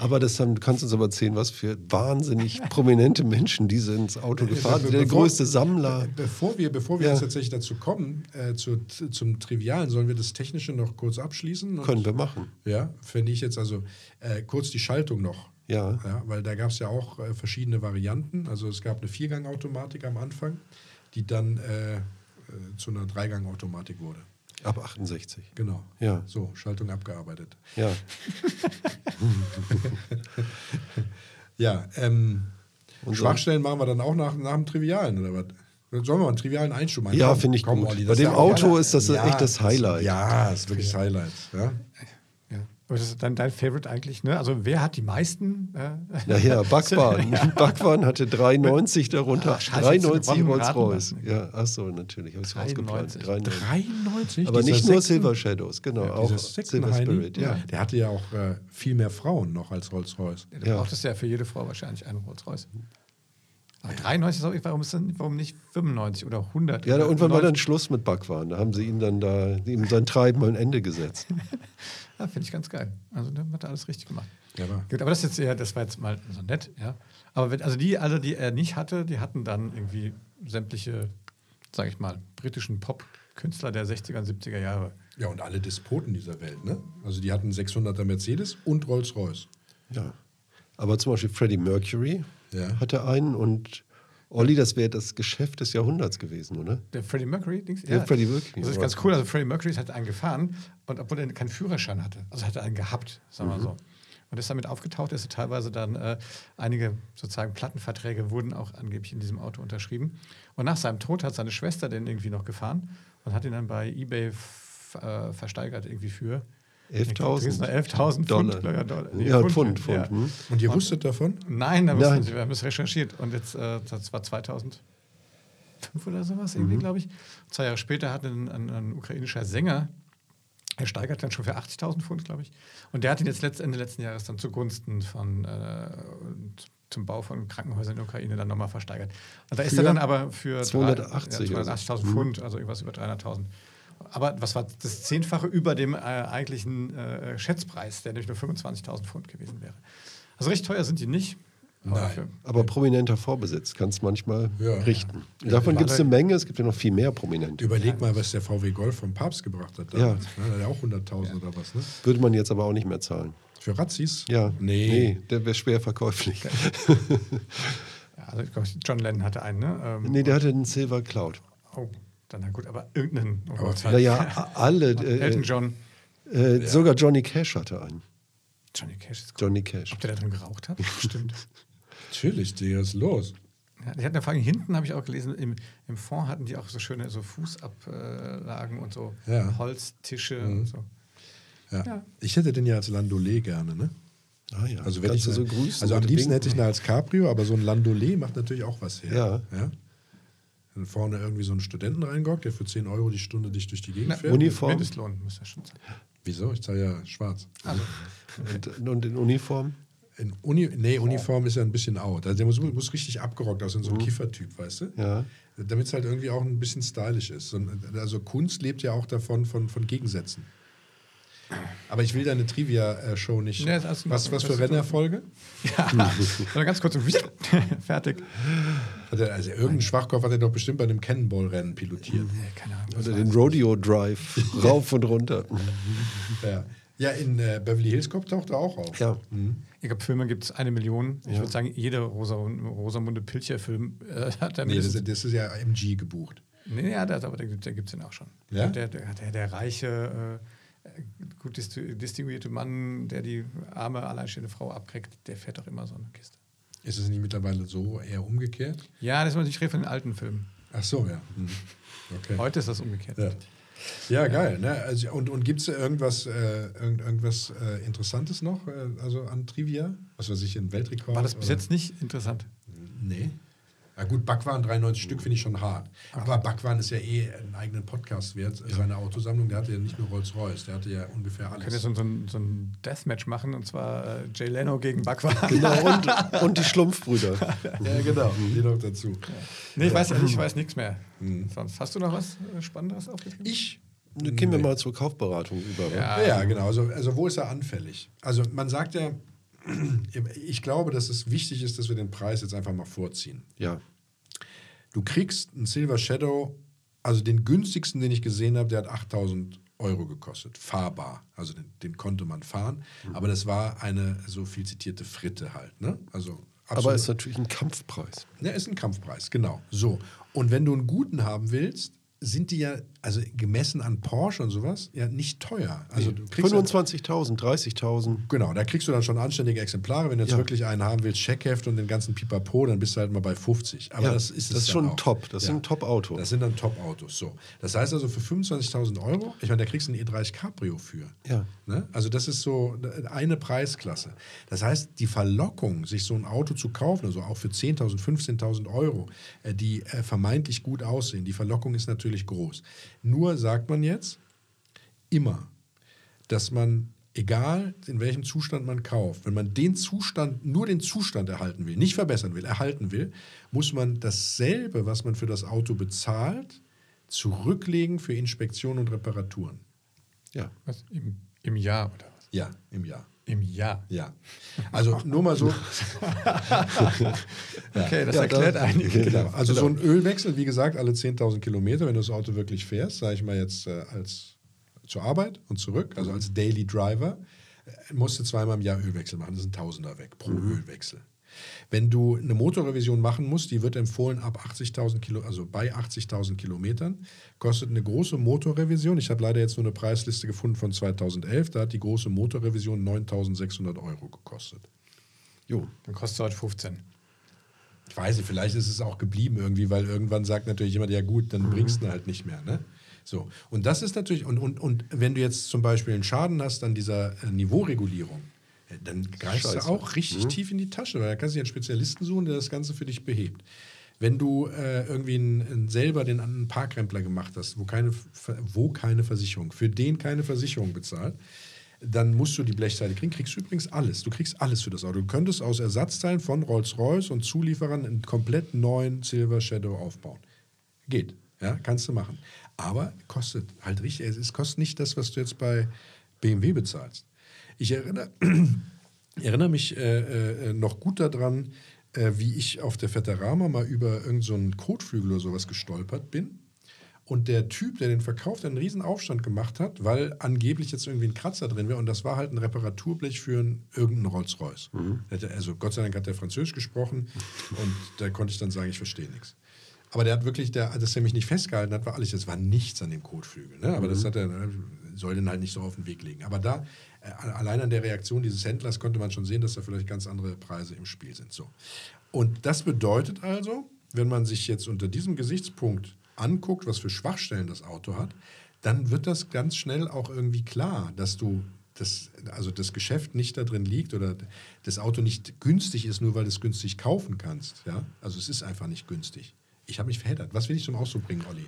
Aber das haben, du kannst uns aber erzählen, was für wahnsinnig prominente Menschen diese ins Auto gefahren sind. Der größte Sammler. Bevor wir, bevor wir Ja. jetzt tatsächlich dazu kommen, äh, zu, zum Trivialen, sollen wir das Technische noch kurz abschließen? Können wir machen. Ja, finde ich jetzt also äh, kurz die Schaltung noch. Ja. Ja, weil da gab es ja auch äh, verschiedene Varianten. Also es gab eine Viergang-Automatik am Anfang, die dann äh, äh, zu einer Dreigang-Automatik wurde. Ab 68. Genau. Ja. So, Schaltung abgearbeitet. Ja. Ja, ähm, Und Schwachstellen machen wir dann auch nach, nach dem Trivialen, oder was? Sollen wir mal einen trivialen Einschub machen? Ja, finde ich komm, gut. Olli, Bei dem ja Auto ist das echt das Highlight. Ja, ist wirklich das Highlight. Ja? Ja. Das ist dann dein Favorite eigentlich, ne? Also wer hat die meisten? Äh, Nachher, Backwaren. Backwaren hatte 3,90 darunter. Ach, scheiße, jetzt 3,90 gewonnen, Rolls-Royce. raten Ja, ach so, natürlich. Habe ich 93. ausgeplant. 93. 93? Aber dieser nicht nur Silver Shadows, genau. Ja, auch Silver Spirit, ja. Der hatte ja auch äh, viel mehr Frauen noch als Rolls-Royce. Du Ja. brauchtest ja für jede Frau wahrscheinlich einen Rolls-Royce. Aber 93 ist auch, warum, ist denn, warum nicht 95 oder 100? Ja, oder irgendwann war dann 90? Schluss mit Backwaren. Da haben sie ihm dann da, ihm sein Treiben ein Ende gesetzt. Ja, finde ich ganz geil. Also, der hat alles richtig gemacht. Ja, aber Gut, aber das ist jetzt eher, das war jetzt mal so nett, ja. Aber wenn, also die alle, die er nicht hatte, die hatten dann irgendwie sämtliche, sage ich mal, britischen Pop-Künstler der 60er und 70er Jahre. Ja, und alle Despoten dieser Welt, ne? Also die hatten 600er Mercedes und Rolls-Royce. Ja. Aber zum Beispiel Freddie Mercury Ja. hatte einen und Olli, das wäre das Geschäft des Jahrhunderts gewesen, oder? Der Freddie Mercury, Dings? Der Freddie Mercury, Das ist ja. ganz cool. Also Freddie Mercury hat einen gefahren und obwohl er keinen Führerschein hatte, also hat er einen gehabt, sagen wir Mhm. so. Und ist damit aufgetaucht, ist teilweise dann, äh, einige sozusagen Plattenverträge wurden auch angeblich in diesem Auto unterschrieben. Und nach seinem Tod hat seine Schwester den irgendwie noch gefahren und hat ihn dann bei Ebay äh, versteigert irgendwie für 11.000 11.000 Dollar. Pfund. Ja, Dollar. Nee, Ja, Pfund, Pfund. ja. hm. Und ihr wusstet davon? Nein, da Nein. müssen, wir haben es recherchiert. Und jetzt, äh, das war 2005 oder sowas irgendwie, Mhm. glaube ich. Zwei Jahre später hat ein, ein, ein ukrainischer Sänger, er steigert dann schon für 80.000 Pfund, glaube ich. Und der hat ihn jetzt letzt, Ende letzten Jahres dann zugunsten von äh, zum Bau von Krankenhäusern in der Ukraine dann nochmal versteigert. Und da ist Für er dann aber für 280 drei- oder ja, so. 280.000 Pfund, also irgendwas über 300.000. Aber was war das Zehnfache über dem äh, eigentlichen äh, Schätzpreis, der nämlich nur 25.000 Pfund gewesen wäre. Also recht teuer sind die nicht. Aber Nein. für- Aber prominenter Vorbesitz kann es manchmal Ja. richten. Davon war gibt es eine Menge, es gibt ja noch viel mehr Prominente. Überleg mal, was der VW Golf vom Papst gebracht hat. Damals. Ne? Der hat ja auch 100.000 oder was, ne? Würde man jetzt aber auch nicht mehr zahlen. Für Razzis? Ja, Nee. der wäre schwer verkäuflich. Ja, also ich glaube, John Lennon hatte einen, ne? Ähm, Nee, der hatte einen Silver Cloud. Oh, dann na gut, aber irgendeinen. Oh, Aber Gott. Naja, alle. Elton Äh, John. äh, Sogar Johnny Cash hatte einen. Johnny Cash ist gut. Johnny Cash. Ob der da drin geraucht hat? Stimmt. Natürlich, Digga, ist los. Ja, die hatten vor allem hinten, habe ich auch gelesen, im, im Fond hatten die auch so schöne so Fußablagen und so Ja. Holztische Mhm. und so. Ja. Ja. Ich hätte den ja als Landaulet gerne, ne? Ah ja, Also, wenn ich kannst du so grüßen. Also am liebsten winken. hätte ich ihn als Cabrio, aber so ein Landaulet macht natürlich auch was her. Ja. ja? Dann vorne irgendwie so einen Studenten reingockt, der für 10 Euro die Stunde dich durch die Gegend Na, fährt. Uniform. Mindestlohn muss ja schon sein. Wieso? Ich zahle ja schwarz. Also, Und, und in Uniform? In Uni nee, Uniform ist ja ein bisschen out. Also der muss, muss richtig abgerockt aussehen, so ein Kiffertyp, weißt du? Mhm. Ja. Damit es halt irgendwie auch ein bisschen stylisch ist. Und, also Kunst lebt ja auch davon, von, von Gegensätzen. Aber ich will deine Trivia-Show nicht. Nee, was, was für Das ist- Rennerfolge? ja. Dann ganz kurz so, fertig. Hat er, also irgendein Schwachkopf hat er doch bestimmt bei einem Cannonball-Rennen pilotiert. Nee, keine Ahnung. Oder den das? Rodeo Drive rauf und runter. Ja, ja in äh, Beverly Hills Cop taucht er auch auf. Ja. Ich glaube, Filme gibt es eine Million. Ich Ja. würde sagen, jeder Rosa, Rosamunde Pilcher-Film äh, hat da Nee, das, das ist ja MG gebucht. Nee, ja, das, aber der, der gibt es den auch schon. Ja? Der, der, der, der reiche, äh, gut distinguierte Mann, der die arme, alleinstehende Frau abkriegt, der fährt doch immer so eine Kiste. Ist es nicht mittlerweile so eher umgekehrt? Ja, das ist ich rede von den alten Filmen. Ach so, ja. Hm. Okay. Heute ist das umgekehrt. Ja, ja geil. Ne? Also, und und gibt es irgendwas, äh, irgend, irgendwas äh, Interessantes noch äh, also an Trivia? Was weiß ich, ein Weltrekord? War das bis oder? jetzt nicht interessant? Nee. Na gut, Backwaren 93 Stück finde ich schon hart. Aber Backwaren ist ja eh einen eigenen Podcast wert. Seine Autosammlung, der hatte ja nicht nur Rolls-Royce, der hatte ja ungefähr alles. jetzt so, so, ein, so ein Deathmatch machen und zwar äh, Jay Leno gegen Backwaren. Genau, und, und die Schlumpfbrüder. Ja, genau. Die noch dazu. Nee, ich weiß, ich weiß nichts mehr. Sonst hast du noch was äh, Spannendes aufgeschrieben? Ich? Dann gehen wir mal zur Kaufberatung über. Ja. Ja, genau. Also, also wo ist er anfällig? Also man sagt ja, ich glaube, dass es wichtig ist, dass wir den Preis jetzt einfach mal vorziehen. ja. Du kriegst einen Silver Shadow, also den günstigsten, den ich gesehen habe, der hat 8000 Euro gekostet. Fahrbar. Also den, den konnte man fahren. Aber das war eine so viel zitierte Fritte halt. Ne? Also Aber absolut- ist natürlich ein Kampfpreis. ja, ist ein Kampfpreis, genau. So. Und wenn du einen guten haben willst, sind die ja, also gemessen an Porsche und sowas, ja nicht teuer. Also du kriegst 25.000, 30.000. Genau, da kriegst du dann schon anständige Exemplare. Wenn du jetzt Ja. wirklich einen haben willst, Checkheft und den ganzen Pipapo, dann bist du halt mal bei 50. Aber Ja, das ist das ist schon auch. top. Das ist ein Top-Auto. Das sind dann Top-Autos. So. Das heißt also für 25.000 Euro, ich meine, da kriegst du einen E30 Cabrio für. Ja. Ne? Also das ist so eine Preisklasse. Das heißt, die Verlockung, sich so ein Auto zu kaufen, also auch für 10.000, 15.000 Euro, äh, die äh, vermeintlich gut aussehen, die Verlockung ist natürlich groß. Nur sagt man jetzt immer, dass man, egal in welchem Zustand man kauft, wenn man den Zustand, nur den Zustand erhalten will, nicht verbessern will, erhalten will, muss man dasselbe, was man für das Auto bezahlt, zurücklegen für Inspektion und Reparaturen. Ja. Was? Im, Im Jahr oder was? Ja, im Jahr. Im Jahr. Ja. Also nur mal so. Okay, das Ja, erklärt da- einige. Genau. Also so ein Ölwechsel, wie gesagt, alle 10.000 Kilometer, wenn du das Auto wirklich fährst, sage ich mal jetzt äh, als zur Arbeit und zurück, also als Daily Driver, äh, musst du zweimal im Jahr Ölwechsel machen. Das sind Tausender weg pro Ölwechsel. Wenn du eine Motorrevision machen musst, die wird empfohlen ab 80.000 Kilo, also bei 80.000 Kilometern, kostet eine große Motorrevision. Ich habe leider jetzt nur eine Preisliste gefunden von 2011. Da hat die große Motorrevision 9.600 Euro gekostet. Jo. Dann kostet es heute 15. Ich weiß nicht, vielleicht ist es auch geblieben irgendwie, weil irgendwann sagt natürlich jemand, ja gut, dann bringst du halt nicht mehr. Ne? So. Und das ist natürlich, und, und, und wenn du jetzt zum Beispiel einen Schaden hast an dieser äh, Niveauregulierung, dann greifst Scheiße. du auch richtig tief in die Tasche, weil da kannst du dir einen Spezialisten suchen, der das Ganze für dich behebt. Wenn du äh, irgendwie einen, einen selber den einen Parkrempler gemacht hast, wo keine, wo keine Versicherung, für den keine Versicherung bezahlt, dann musst du die Blechseite kriegen. Kriegst du übrigens alles. Du kriegst alles für das Auto. Du könntest aus Ersatzteilen von Rolls-Royce und Zulieferern einen komplett neuen Silver Shadow aufbauen. Geht. Ja, kannst du machen. Aber kostet halt richtig. Es kostet nicht das, was du jetzt bei BMW bezahlst. Ich erinnere, erinnere mich äh, äh, noch gut daran, äh, wie ich auf der Fetterama mal über irgendeinen so einen Kotflügel oder sowas gestolpert bin. Und der Typ, der den verkauft, einen riesen Aufstand gemacht hat, weil angeblich jetzt irgendwie ein Kratzer drin wäre. Und das war halt ein Reparaturblech für einen, irgendeinen Rolls-Royce. Hatte- Also Gott sei Dank hat der Französisch gesprochen und da konnte ich dann sagen, ich verstehe nichts. Aber der hat wirklich, der, dass er mich nicht festgehalten hat, war alles, es war nichts an dem Kotflügel. Ne? Aber das hat er, soll den halt nicht so auf den Weg legen. Aber da, äh, allein an der Reaktion dieses Händlers konnte man schon sehen, dass da vielleicht ganz andere Preise im Spiel sind. So. Und das bedeutet also, wenn man sich jetzt unter diesem Gesichtspunkt anguckt, was für Schwachstellen das Auto hat, dann wird das ganz schnell auch irgendwie klar, dass du das, also das Geschäft nicht da drin liegt oder das Auto nicht günstig ist, nur weil du es günstig kaufen kannst. Ja? Also es ist einfach nicht günstig. Ich habe mich verheddert. Was will ich zum Ausdruck bringen, Olli?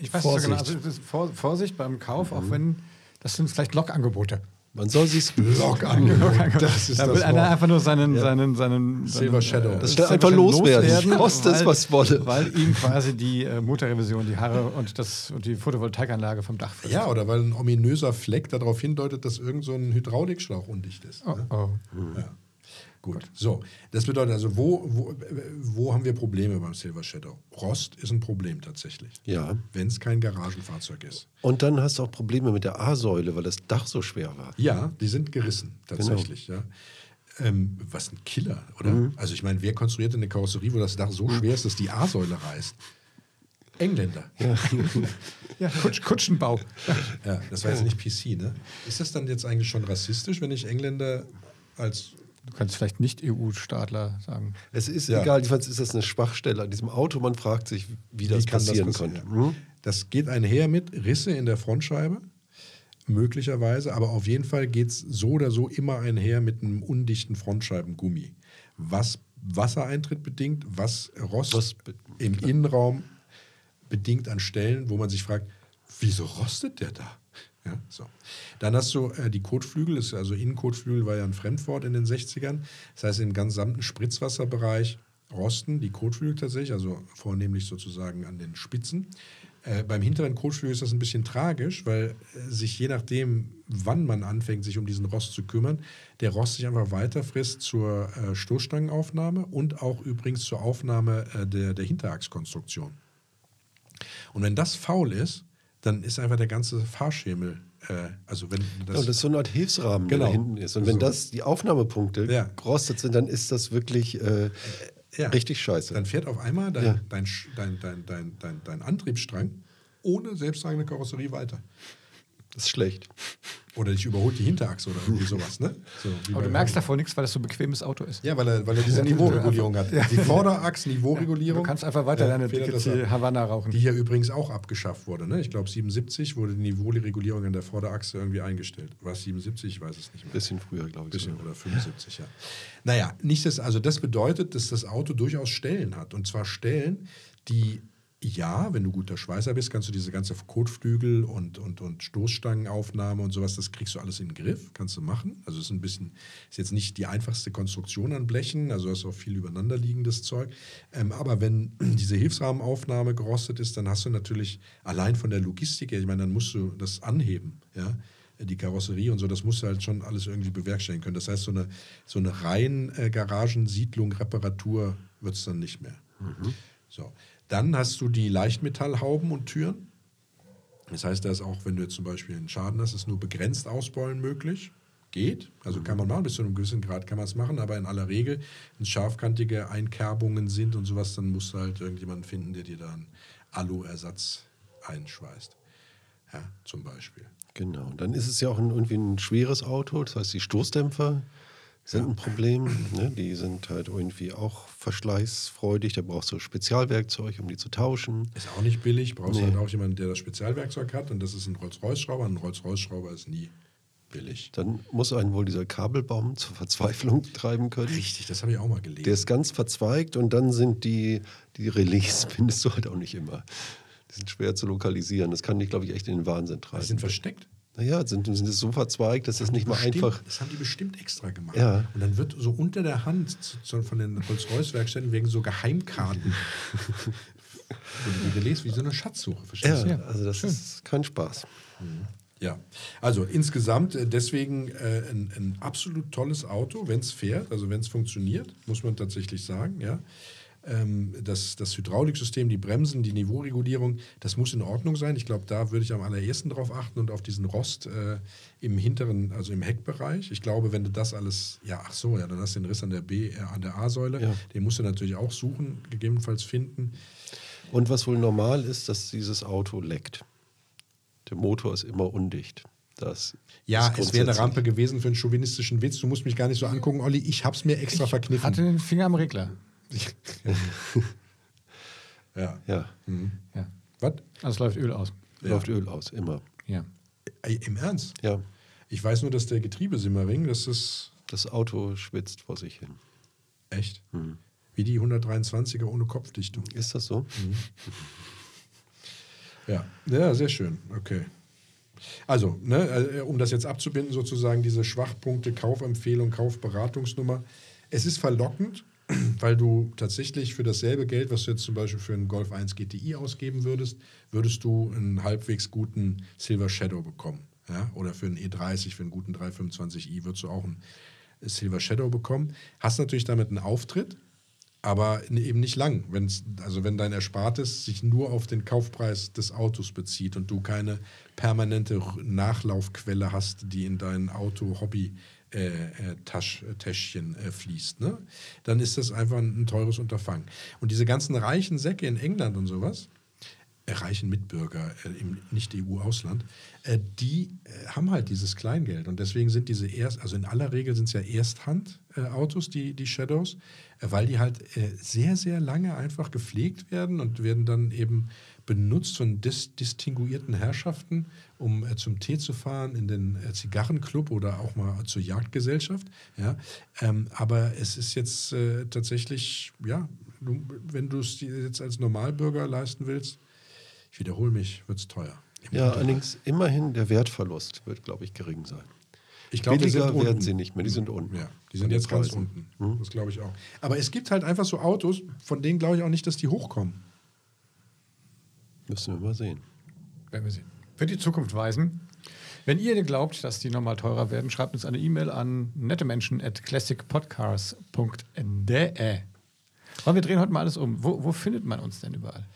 Ich weiß Vorsicht. nicht so genau. Also, Vor Vorsicht beim Kauf, auch wenn das sind vielleicht Lokangebote. Man soll sich Das ist Da das will einer einfach nur seinen, seinen, seinen Silver seinen, Shadow. äh, Das Silver einfach Shadow loswerden. Kostet es, was wolle. Weil ihm quasi die äh, Motorrevision, die Haare und, das, und die Photovoltaikanlage vom Dach frisst. Ja, oder weil ein ominöser Fleck darauf hindeutet, dass irgend so ein Hydraulikschlauch undicht ist. Oh, ne? oh. Ja. Gut. So, das bedeutet also, wo, wo, wo haben wir Probleme beim Silver Shadow? Rost ist ein Problem tatsächlich. Ja. Wenn es kein Garagenfahrzeug ist. Und dann hast du auch Probleme mit der A-Säule, weil das Dach so schwer war. Ja, die sind gerissen, tatsächlich. Ja. Ähm, was ein Killer, oder? Also, ich meine, wer konstruiert denn eine Karosserie, wo das Dach so schwer ist, dass die A-Säule reißt? Engländer. Ja. Ja, Kutsch, Kutschenbau. das war jetzt nicht PC, ne? Ist das dann jetzt eigentlich schon rassistisch, wenn ich Engländer als Du kannst vielleicht nicht EU-Staatler sagen. Es ist Ja. egal, jedenfalls ist das eine Schwachstelle an diesem Auto. Man fragt sich, wie das Wie kann passieren passieren? konnte. Hm? Das geht einher mit Risse in der Frontscheibe, möglicherweise, aber auf jeden Fall geht es so oder so immer einher mit einem undichten Frontscheibengummi. Was Wassereintritt bedingt, was Rost Was be- im Innenraum bedingt an Stellen, wo man sich fragt, wieso rostet der da? Ja, so. Dann hast du äh, die Kotflügel, ist, also Innenkotflügel war ja ein Fremdwort in den 60ern. Das heißt, im gesamten Spritzwasserbereich rosten die Kotflügel tatsächlich, also vornehmlich sozusagen an den Spitzen. Äh, beim hinteren Kotflügel ist das ein bisschen tragisch, weil äh, sich je nachdem, wann man anfängt, sich um diesen Rost zu kümmern, der Rost sich einfach weiter frisst zur äh, Stoßstangenaufnahme und auch übrigens zur Aufnahme äh, der, der Hinterachskonstruktion. Und wenn das faul ist, dann ist einfach der ganze Fahrschemel, äh, also wenn Ja, und das ist so eine Art Hilfsrahmen, Genau. der da hinten ist. Und wenn So. das die Aufnahmepunkte Ja. gerostet sind, dann ist das wirklich äh, Ja. richtig scheiße. dann fährt auf einmal dein, Ja. dein, dein, dein, dein, dein, dein Antriebsstrang ohne selbsttragende Karosserie weiter. Das ist schlecht. Oder dich überholt die Hinterachse oder irgendwie sowas. Ne? So, wie Aber du merkst davon nichts, weil das so ein bequemes Auto ist. Ja, weil er, weil er diese Niveauregulierung hat. Die Vorderachs-Niveauregulierung. Du kannst einfach weiter deine dicke. Havanna rauchen. Die hier übrigens auch abgeschafft wurde. Ne? Ich glaube, 77 wurde die Niveauregulierung an der Vorderachse irgendwie eingestellt. War es 77? Ich weiß es nicht mehr. Bisschen früher, glaube ich. bisschen oder 75, ja. Naja, nicht das, also das bedeutet, dass das Auto durchaus Stellen hat. Und zwar Stellen, die, ja, wenn du guter Schweißer bist, kannst du diese ganze Kotflügel und, und, und Stoßstangenaufnahme und sowas, das kriegst du alles in den Griff, kannst du machen. Also es ist ein bisschen, ist jetzt nicht die einfachste Konstruktion an Blechen, also hast auch viel übereinanderliegendes Zeug. Ähm, aber wenn diese Hilfsrahmenaufnahme gerostet ist, dann hast du natürlich allein von der Logistik, her, ich meine, dann musst du das anheben, ja die Karosserie und so, das musst du halt schon alles irgendwie bewerkstelligen können. Das heißt, so eine, so eine rein äh, Garagensiedlung, Reparatur wird es dann nicht mehr. So. Dann hast du die Leichtmetallhauben und Türen. Das heißt, da ist auch, wenn du jetzt zum Beispiel einen Schaden hast, ist nur begrenzt ausbeulen möglich. Geht, also kann man machen, bis zu einem gewissen Grad kann man es machen, aber in aller Regel, wenn es scharfkantige Einkerbungen sind und sowas, dann musst du halt irgendjemanden finden, der dir da einen Alu-Ersatz einschweißt. Ja, zum Beispiel. Genau. Und dann ist es ja auch ein, irgendwie ein schweres Auto. Das heißt, die Stoßdämpfer sind ein Problem. Ne? Die sind halt irgendwie auch verschleißfreudig. Da brauchst du Spezialwerkzeug, um die zu tauschen. Ist auch nicht billig, brauchst Nee. halt auch jemanden, der das Spezialwerkzeug hat und das ist ein Rolls-Royce-Schrauber. Ein Rolls-Royce-Schrauber ist nie billig. Dann muss einen wohl dieser Kabelbaum zur Verzweiflung treiben können. Richtig, das habe ich auch mal gelesen. Der ist ganz verzweigt und dann sind die, die Relais, findest du halt auch nicht immer. Die sind schwer zu lokalisieren. Das kann dich, glaube ich, echt in den Wahnsinn die treiben. sind versteckt. Naja, sind, sind so verzweigt, dass das nicht mal Bestimmt, einfach. Das haben die bestimmt extra gemacht. Ja. Und dann wird so unter der Hand von den Rolls-Royce-Werkstätten wegen so Geheimkarten. Relais wie so eine Schatzsuche, verstehst Ja, du? also das ist kein Spaß. Ja, also insgesamt äh, deswegen äh, ein, ein absolut tolles Auto, wenn es fährt, also wenn es funktioniert, muss man tatsächlich sagen. Ja. Ähm, das, das Hydrauliksystem, die Bremsen, die Niveauregulierung, das muss in Ordnung sein. Ich glaube, da würde ich am allerersten drauf achten und auf diesen Rost äh, im hinteren, also im Heckbereich. Ich glaube, wenn du das alles, ja, ach so, ja, dann hast du den Riss an der B, äh, an der A-Säule. Ja. Den musst du natürlich auch suchen, gegebenenfalls finden. Und was wohl normal ist, dass dieses Auto leckt. Der Motor ist immer undicht. Das Ja, es wäre eine Rampe gewesen für einen chauvinistischen Witz. Du musst mich gar nicht so angucken, Olli. Ich hab's mir extra verkniffen. Hatte den Finger am Regler. ja. Ja, Ja. Was? Also es läuft Öl aus. läuft Öl aus, immer. Ja. Im Ernst? Ja, Ich weiß nur, dass der Getriebesimmering, das ist das Auto schwitzt vor sich hin. echt. Wie die 123er ohne Kopfdichtung. Ist das so? Ja, ja, sehr schön. Okay. Also, ne, äh, um das jetzt abzubinden, sozusagen diese Schwachpunkte, Kaufempfehlung, Kaufberatungsnummer. Es ist verlockend, weil du tatsächlich für dasselbe Geld, was du jetzt zum Beispiel für einen Golf 1 GTI ausgeben würdest, würdest du einen halbwegs guten Silver Shadow bekommen. Ja? Oder für einen E30, für einen guten 325i würdest du auch einen Silver Shadow bekommen. Hast natürlich damit einen Auftritt, aber eben nicht lang. Wenn's, also wenn dein Erspartes sich nur auf den Kaufpreis des Autos bezieht und du keine permanente Nachlaufquelle hast, die in dein Auto-Hobby-Täschchen äh, fließt, ne? dann ist das einfach ein, teures Unterfangen. Und diese ganzen reichen Säcke in England und sowas, äh, reichen Mitbürger äh, im Nicht-EU-Ausland, äh, die äh, haben halt dieses Kleingeld. Und deswegen sind diese erst, also in aller Regel sind es ja Ersthand-Autos, die, die Shadows, äh, weil die halt äh, sehr, sehr lange einfach gepflegt werden und werden dann eben benutzt von dis distinguierten Herrschaften, um äh, zum Tee zu fahren, in den äh, Zigarrenclub oder auch mal zur Jagdgesellschaft. Ja? Ähm, aber es ist jetzt äh, tatsächlich, ja, du, wenn du es jetzt als Normalbürger leisten willst, ich wiederhole mich, wird es teuer. Ja, Unterhalt. allerdings immerhin der Wertverlust wird, glaube ich, gering sein. ich glaube, die billiger sind werden sie nicht mehr, die sind unten. Ja, die sind jetzt ganz unten. Das glaube ich auch. Aber es gibt halt einfach so Autos, von denen glaube ich auch nicht, dass die hochkommen. Müssen wir mal sehen. Werden wir sehen. Wird die Zukunft weisen. Wenn ihr glaubt, dass die nochmal teurer werden, schreibt uns eine E-Mail an nettemenschen.classicpodcast.de. Und wir drehen heute mal alles um. Wo, wo findet man uns denn überall?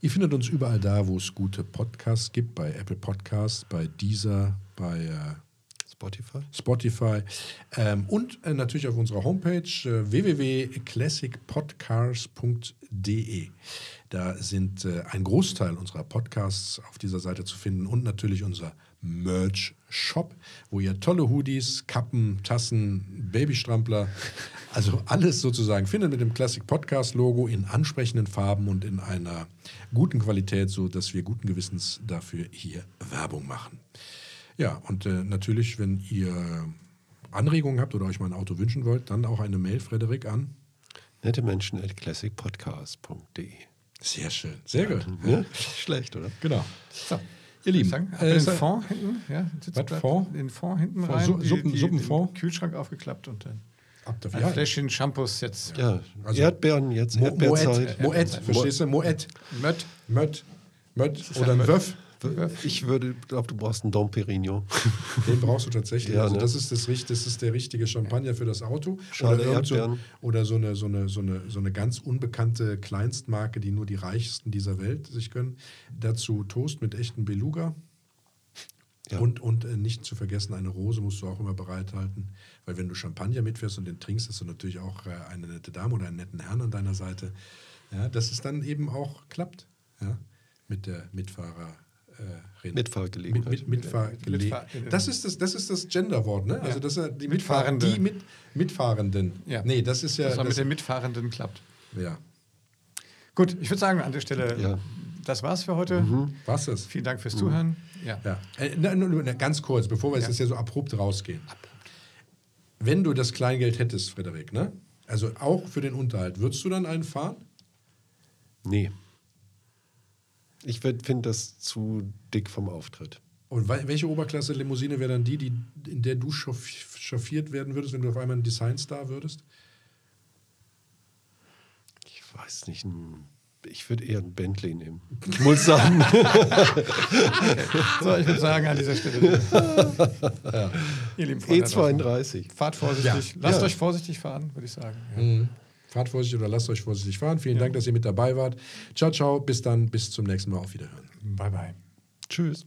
Ihr findet uns überall da, wo es gute Podcasts gibt, bei Apple Podcasts, bei Deezer, bei äh, Spotify? Spotify ähm, und äh, natürlich auf unserer Homepage äh, www.classicpodcars.de. Da sind äh, ein Großteil unserer Podcasts auf dieser Seite zu finden und natürlich unser Merch-Shop, wo ihr tolle Hoodies, Kappen, Tassen, Babystrampler, also alles sozusagen findet mit dem Classic Podcast Logo in ansprechenden Farben und in einer guten Qualität, so dass wir guten Gewissens dafür hier Werbung machen. Ja, und äh, natürlich, wenn ihr Anregungen habt oder euch mal ein Auto wünschen wollt, dann auch eine Mail, Frederik, an. Nette Menschen at classicpodcast.de. Sehr schön. Sehr gut. Ja? Schlecht, oder? Genau. So. Ihr Lieben, Sagen, äh, den Fond hinten, ja, sitzt Was, Fond? Den Fond hinten Fond, rein, Su- Suppen- Suppenfond? den Kühlschrank aufgeklappt und dann ab dafür. ein Ja, Fläschchen Shampoos jetzt. Ja, Also- Erdbeeren jetzt, Mo Erdbeerzeit. Moet, Moet, verstehst du? Moet, Mött. Mött, Mött oder ein. Wöff. Ich würde, glaube du brauchst einen Dom Perignon. Den brauchst du tatsächlich. Ja, also ne? das, ist das, das ist der richtige Champagner für das Auto. Schale oder, so, oder so eine, so, eine, so, eine, so eine ganz unbekannte Kleinstmarke, die nur die reichsten dieser Welt sich gönnen. Dazu Toast mit echten Beluga. Ja. Und, und äh, nicht zu vergessen, eine Rose musst du auch immer bereithalten. Weil wenn du Champagner mitfährst und den trinkst, hast du natürlich auch äh, eine nette Dame oder einen netten Herrn an deiner Seite. Ja, dass es dann eben auch klappt. Ja, mit der Mitfahrer. Äh, Mitfahrgelegenheit. Mit, mit, Mitfahrgele Mitfahr- das ist das, das ist das Genderwort, ne? Also das ist die Mitfahr Mitfahrende. die mit, Mitfahrenden. Ja. Nee, das ist ja. dass man das, mit den Mitfahrenden klappt. ja. Gut, ich würde sagen, an der Stelle, Ja. das war's für heute. Was ist? Vielen Dank fürs Zuhören. Ja. Ja. Äh, na, na, na, ganz kurz, bevor wir jetzt Ja. hier so abrupt rausgehen. Wenn du das Kleingeld hättest, Frederik, ne? Also auch für den Unterhalt, würdest du dann einen fahren? Nee. Ich finde das zu dick vom Auftritt. Und wel- welche Oberklasse Limousine wäre dann die, die, in der du chauff- chauffiert werden würdest, wenn du auf einmal ein Designstar würdest? Ich weiß nicht, ein Ich würde eher ein Bentley nehmen. Ich muss sagen. So, ich würde sagen an dieser Stelle. Ihr lieben Freunde. da draußen, E32. Fahrt vorsichtig. Ja. Lasst Ja. euch vorsichtig fahren, würde ich sagen. Ja. Mhm. Fahrt vorsichtig oder lasst euch vorsichtig fahren. Vielen Dank, dass ihr mit dabei wart. Ciao, ciao. Bis dann. Bis zum nächsten Mal. Auf Wiederhören. Bye, bye. Tschüss.